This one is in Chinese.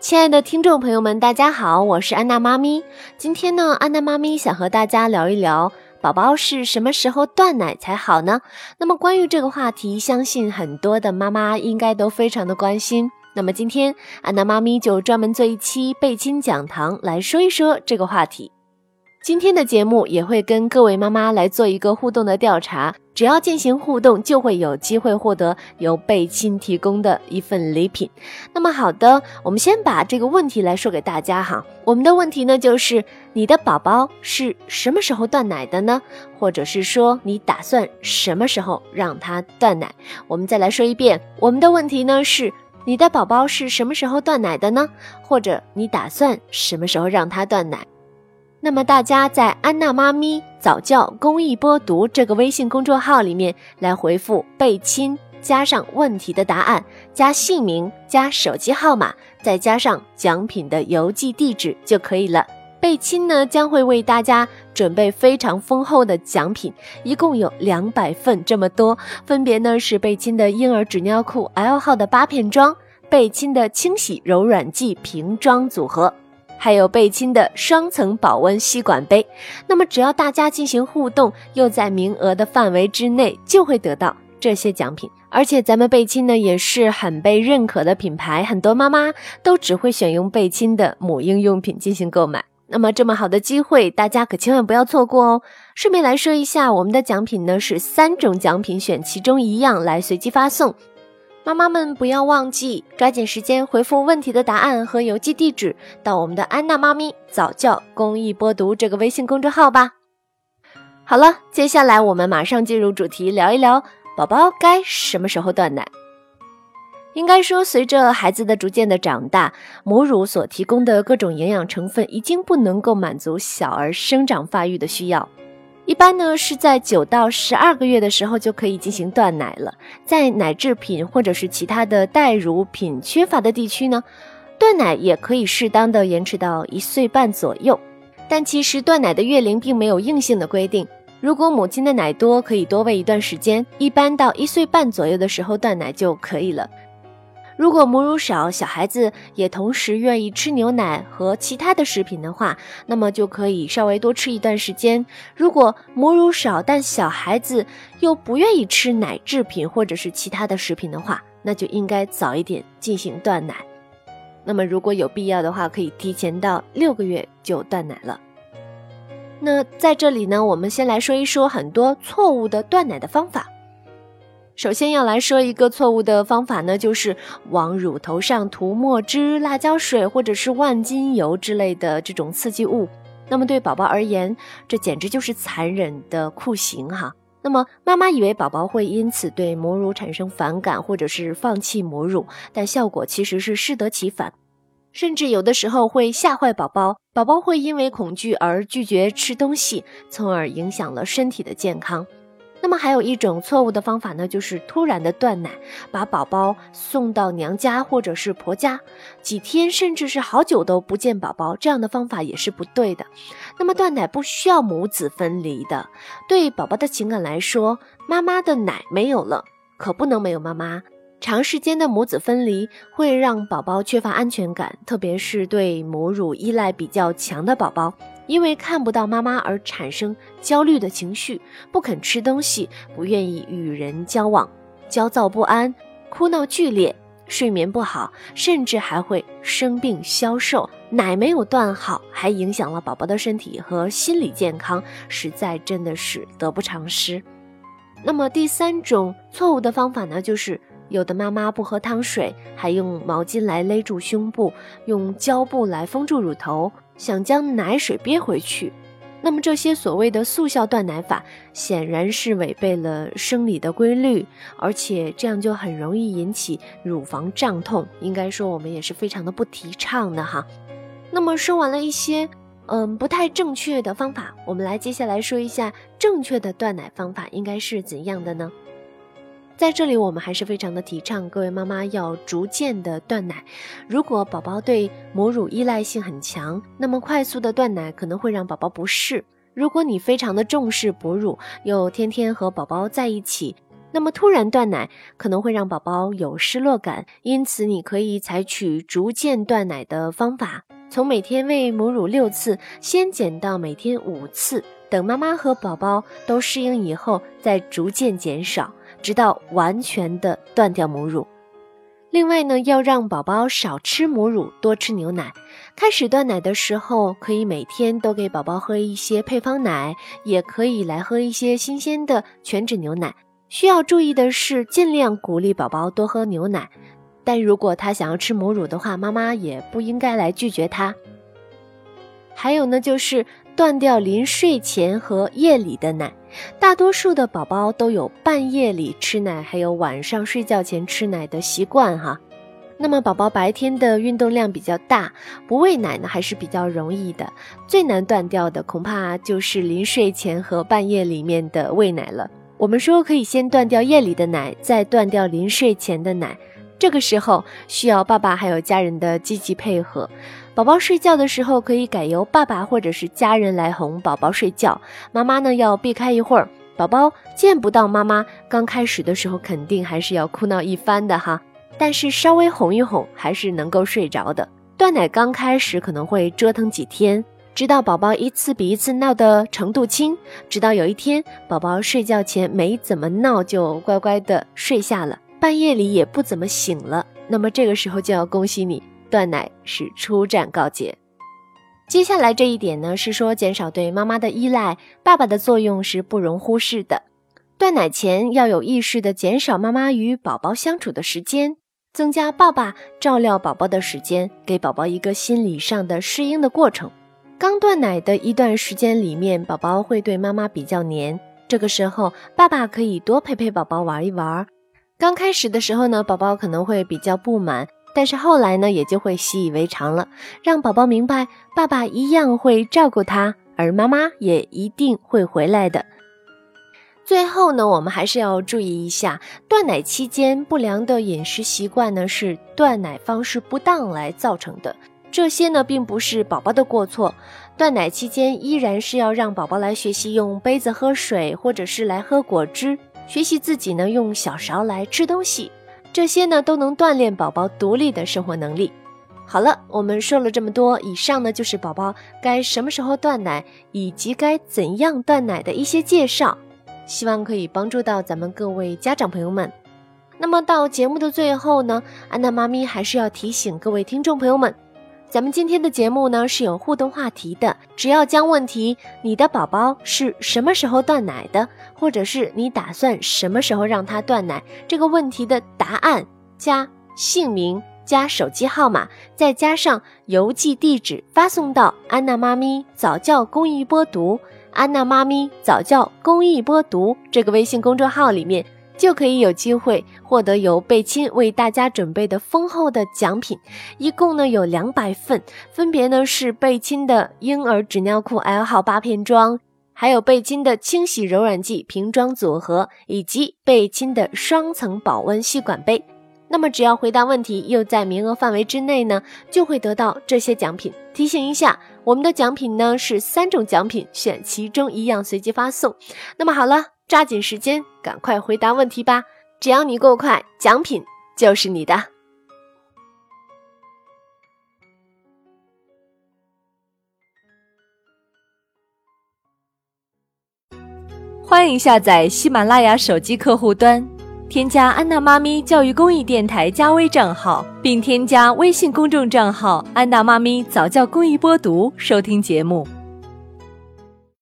亲爱的听众朋友们，大家好，我是安娜妈咪。今天呢，安娜妈咪想和大家聊一聊，宝宝是什么时候断奶才好呢？那么关于这个话题，相信很多的妈妈应该都非常的关心。那么今天，安娜妈咪就专门做一期贝亲讲堂来说一说这个话题。今天的节目也会跟各位妈妈来做一个互动的调查，只要进行互动，就会有机会获得由贝亲提供的一份礼品。那么好的，我们先把这个问题来说给大家哈。我们的问题呢，就是你的宝宝是什么时候断奶的呢？或者是说你打算什么时候让他断奶？我们再来说一遍，我们的问题呢是你的宝宝是什么时候断奶的呢？或者你打算什么时候让他断奶？那么大家在安娜妈咪早教公益播读这个微信公众号里面来回复“贝亲”，加上问题的答案，加姓名，加手机号码，再加上奖品的邮寄地址就可以了。贝亲呢将会为大家准备非常丰厚的奖品，一共有两百份这么多，分别呢是贝亲的婴儿纸尿裤 L 号的八片装，贝亲的清洗柔软剂瓶装组合。还有贝亲的双层保温吸管杯，那么只要大家进行互动，又在名额的范围之内，就会得到这些奖品。而且咱们贝亲呢也是很被认可的品牌，很多妈妈都只会选用贝亲的母婴用品进行购买。那么这么好的机会，大家可千万不要错过哦！顺便来说一下，我们的奖品呢是三种奖品，选其中一样来随机发送。妈妈们不要忘记，抓紧时间回复问题的答案和邮寄地址到我们的安娜妈咪早教公益播读这个微信公众号吧。好了，接下来我们马上进入主题，聊一聊宝宝该什么时候断奶。应该说，随着孩子的逐渐的长大，母乳所提供的各种营养成分已经不能够满足小儿生长发育的需要。一般呢是在九到十二个月的时候就可以进行断奶了。在奶制品或者是其他的代乳品缺乏的地区呢，断奶也可以适当的延迟到一岁半左右。但其实断奶的月龄并没有硬性的规定，如果母亲的奶多，可以多喂一段时间，一般到一岁半左右的时候断奶就可以了。如果母乳少，小孩子也同时愿意吃牛奶和其他的食品的话，那么就可以稍微多吃一段时间。如果母乳少，但小孩子又不愿意吃奶制品或者是其他的食品的话，那就应该早一点进行断奶。那么如果有必要的话，可以提前到六个月就断奶了。那在这里呢，我们先来说一说很多错误的断奶的方法。首先要来说一个错误的方法呢，就是往乳头上涂墨汁、辣椒水或者是万金油之类的这种刺激物。那么对宝宝而言，这简直就是残忍的酷刑哈。那么妈妈以为宝宝会因此对母乳产生反感，或者是放弃母乳，但效果其实是适得其反，甚至有的时候会吓坏宝宝。宝宝会因为恐惧而拒绝吃东西，从而影响了身体的健康。那么还有一种错误的方法呢，就是突然的断奶，把宝宝送到娘家或者是婆家，几天甚至是好久都不见宝宝，这样的方法也是不对的。那么断奶不需要母子分离的，对宝宝的情感来说，妈妈的奶没有了，可不能没有妈妈。长时间的母子分离会让宝宝缺乏安全感，特别是对母乳依赖比较强的宝宝。因为看不到妈妈而产生焦虑的情绪，不肯吃东西，不愿意与人交往，焦躁不安，哭闹剧烈，睡眠不好，甚至还会生病消瘦。奶没有断好，还影响了宝宝的身体和心理健康，实在真的是得不偿失。那么第三种错误的方法呢，就是有的妈妈不喝汤水，还用毛巾来勒住胸部，用胶布来封住乳头。想将奶水憋回去，那么这些所谓的速效断奶法显然是违背了生理的规律，而且这样就很容易引起乳房胀痛。应该说我们也是非常的不提倡的哈。那么说完了一些嗯不太正确的方法，我们来接下来说一下正确的断奶方法应该是怎样的呢？在这里，我们还是非常的提倡各位妈妈要逐渐的断奶。如果宝宝对母乳依赖性很强，那么快速的断奶可能会让宝宝不适。如果你非常的重视哺乳，又天天和宝宝在一起，那么突然断奶可能会让宝宝有失落感，因此你可以采取逐渐断奶的方法，从每天喂母乳六次，先减到每天五次，等妈妈和宝宝都适应以后，再逐渐减少，直到完全的断掉母乳。另外呢，要让宝宝少吃母乳，多吃牛奶。开始断奶的时候，可以每天都给宝宝喝一些配方奶，也可以来喝一些新鲜的全脂牛奶。需要注意的是，尽量鼓励宝宝多喝牛奶，但如果他想要吃母乳的话，妈妈也不应该来拒绝他。还有呢，就是断掉临睡前和夜里的奶。大多数的宝宝都有半夜里吃奶，还有晚上睡觉前吃奶的习惯哈。那么宝宝白天的运动量比较大，不喂奶呢还是比较容易的。最难断掉的恐怕就是临睡前和半夜里面的喂奶了。我们说可以先断掉夜里的奶，再断掉临睡前的奶。这个时候需要爸爸还有家人的积极配合。宝宝睡觉的时候，可以改由爸爸或者是家人来哄宝宝睡觉。妈妈呢要避开一会儿，宝宝见不到妈妈，刚开始的时候肯定还是要哭闹一番的哈。但是稍微哄一哄，还是能够睡着的。断奶刚开始可能会折腾几天，直到宝宝一次比一次闹的程度轻，直到有一天宝宝睡觉前没怎么闹，就乖乖的睡下了，半夜里也不怎么醒了。那么这个时候就要恭喜你。断奶是初战告捷。接下来这一点呢，是说减少对妈妈的依赖，爸爸的作用是不容忽视的。断奶前要有意识的减少妈妈与宝宝相处的时间，增加爸爸照料宝宝的时间，给宝宝一个心理上的适应的过程。刚断奶的一段时间里面，宝宝会对妈妈比较黏，这个时候爸爸可以多陪陪宝宝玩一玩。刚开始的时候呢，宝宝可能会比较不满。但是后来呢，也就会习以为常了，让宝宝明白爸爸一样会照顾他，而妈妈也一定会回来的。最后呢，我们还是要注意一下，断奶期间不良的饮食习惯呢，是断奶方式不当来造成的。这些呢，并不是宝宝的过错。断奶期间依然是要让宝宝来学习用杯子喝水，或者是来喝果汁，学习自己呢用小勺来吃东西。这些呢都能锻炼宝宝独立的生活能力。好了，我们说了这么多，以上呢就是宝宝该什么时候断奶以及该怎样断奶的一些介绍，希望可以帮助到咱们各位家长朋友们。那么到节目的最后呢，安娜妈咪还是要提醒各位听众朋友们。咱们今天的节目呢是有互动话题的，只要将问题“你的宝宝是什么时候断奶的”，或者是你打算什么时候让他断奶这个问题的答案加姓名加手机号码，再加上邮寄地址发送到安娜妈咪早教公益播读、安娜妈咪早教公益播读这个微信公众号里面。就可以有机会获得由贝亲为大家准备的丰厚的奖品，一共呢有两百份，分别呢是贝亲的婴儿纸尿裤 L 号八片装，还有贝亲的清洗柔软剂瓶装组合，以及贝亲的双层保温吸管杯。那么只要回答问题又在名额范围之内呢，就会得到这些奖品。提醒一下，我们的奖品呢是三种奖品，选其中一样随机发送。那么好了。抓紧时间，赶快回答问题吧！只要你够快，奖品就是你的。欢迎下载喜马拉雅手机客户端，添加安娜妈咪教育公益电台加微账号，并添加微信公众账号“安娜妈咪早教公益播读”，收听节目。